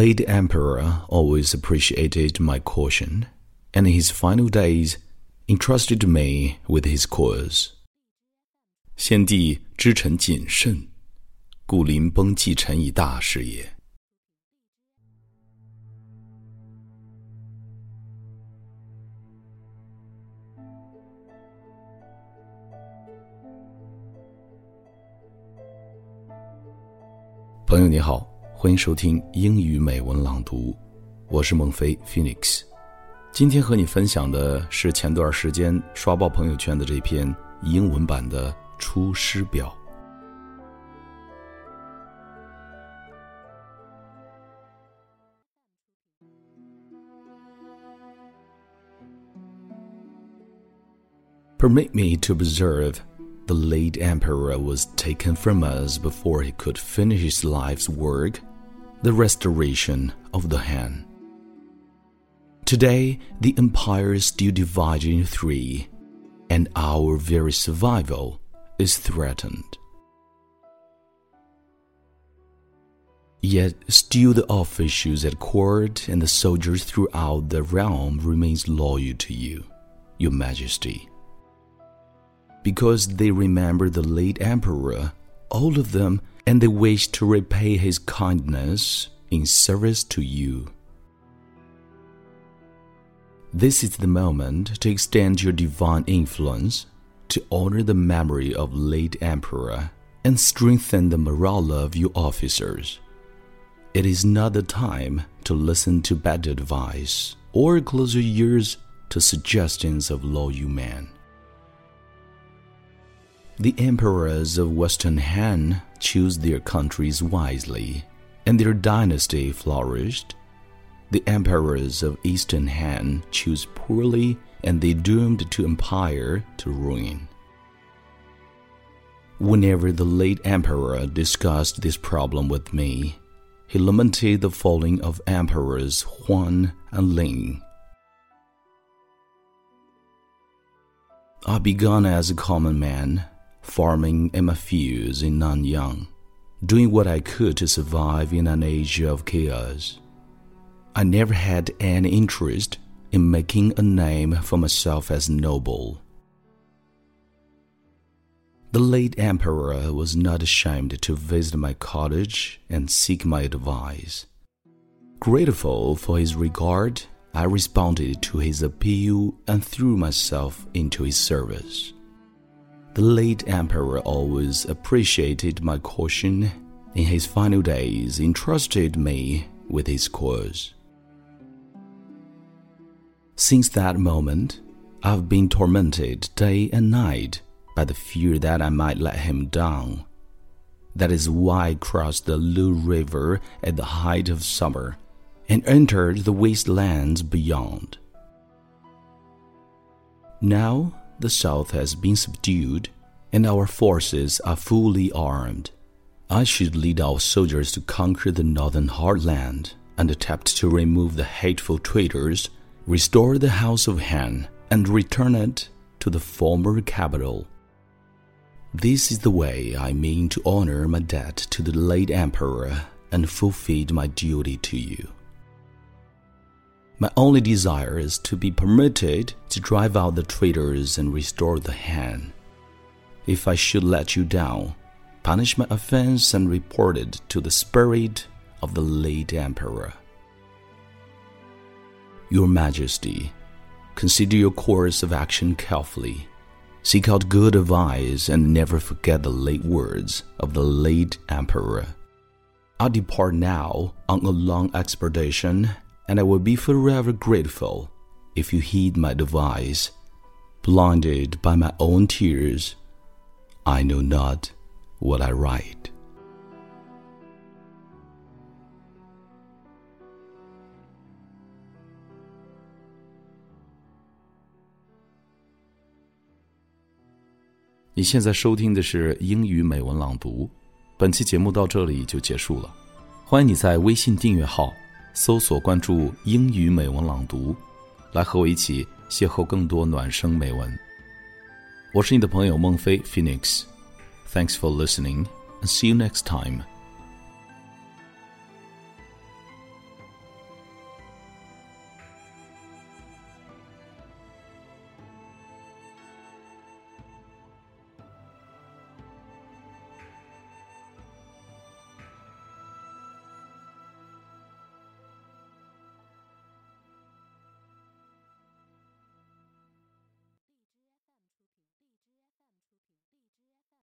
late emperor always appreciated my caution, and in his final days entrusted me with his cause. 先帝知臣谨慎，故临崩继臣以大事也。朋友你好， 欢迎收听英语美文朗读，我是孟非 Phoenix。今天和你分享的是前段时间刷爆朋友圈的这篇英文版的《出师表》。Permit me to observe the late emperor was taken from us before he could finish his life's work, the restoration of the Han. Today, the empire is still divided in three, and our very survival is threatened. Yet still the officials at court and the soldiers throughout the realm remains loyal to you, your majesty because they remember the late emperor, all of them, and they wish to repay his kindness in service to you. This is the moment to extend your divine influence to honor the memory of late emperor and strengthen the morale of your officers. It is not the time to listen to bad advice or close your ears to suggestions of loyal men. The emperors of Western Han chose their countries wisely, and their dynasty flourished. The emperors of Eastern Han chose poorly, and they doomed to empire to ruin. Whenever the late emperor discussed this problem with me, he lamented the falling of emperors Huan and Ling. I began as a common man farming in my fields in Nanyang, doing what I could to survive in an age of chaos. I never had any interest in making a name for myself as noble. The late emperor was not ashamed to visit my cottage and seek my advice. Grateful for his regard, I responded to his appeal and threw myself into his service. The late emperor always appreciated my caution. In his final days, entrusted me with his cause. Since that moment, I've been tormented day and night by the fear that I might let him down. That is why I crossed the Lu River at the height of summer and entered the wastelands beyond. Now the South has been subdued, and our forces are fully armed. I should lead our soldiers to conquer the northern heartland and attempt to remove the hateful traitors, restore the House of Han, and return it to the former capital. This is the way I mean to honor my debt to the late emperor and fulfill my duty to you. My only desire is to be permitted to drive out the traitors and restore the Han. If I should let you down, punish my offense and report it to the spirit of the late emperor. Your Majesty, consider your course of action carefully. Seek out good advice and never forget the late words of the late emperor. I depart now on a long expedition and I will be forever grateful if you heed my advice. Blinded by my own tears, I know not what I write. 你现在收听的是英语美文朗读，本期节目到这里就结束了。欢迎你在微信订阅号 搜索关注英语美文朗读，来和我一起邂逅更多暖声美文。我是你的朋友孟非 Phoenix。Thanks for listening and see you next time.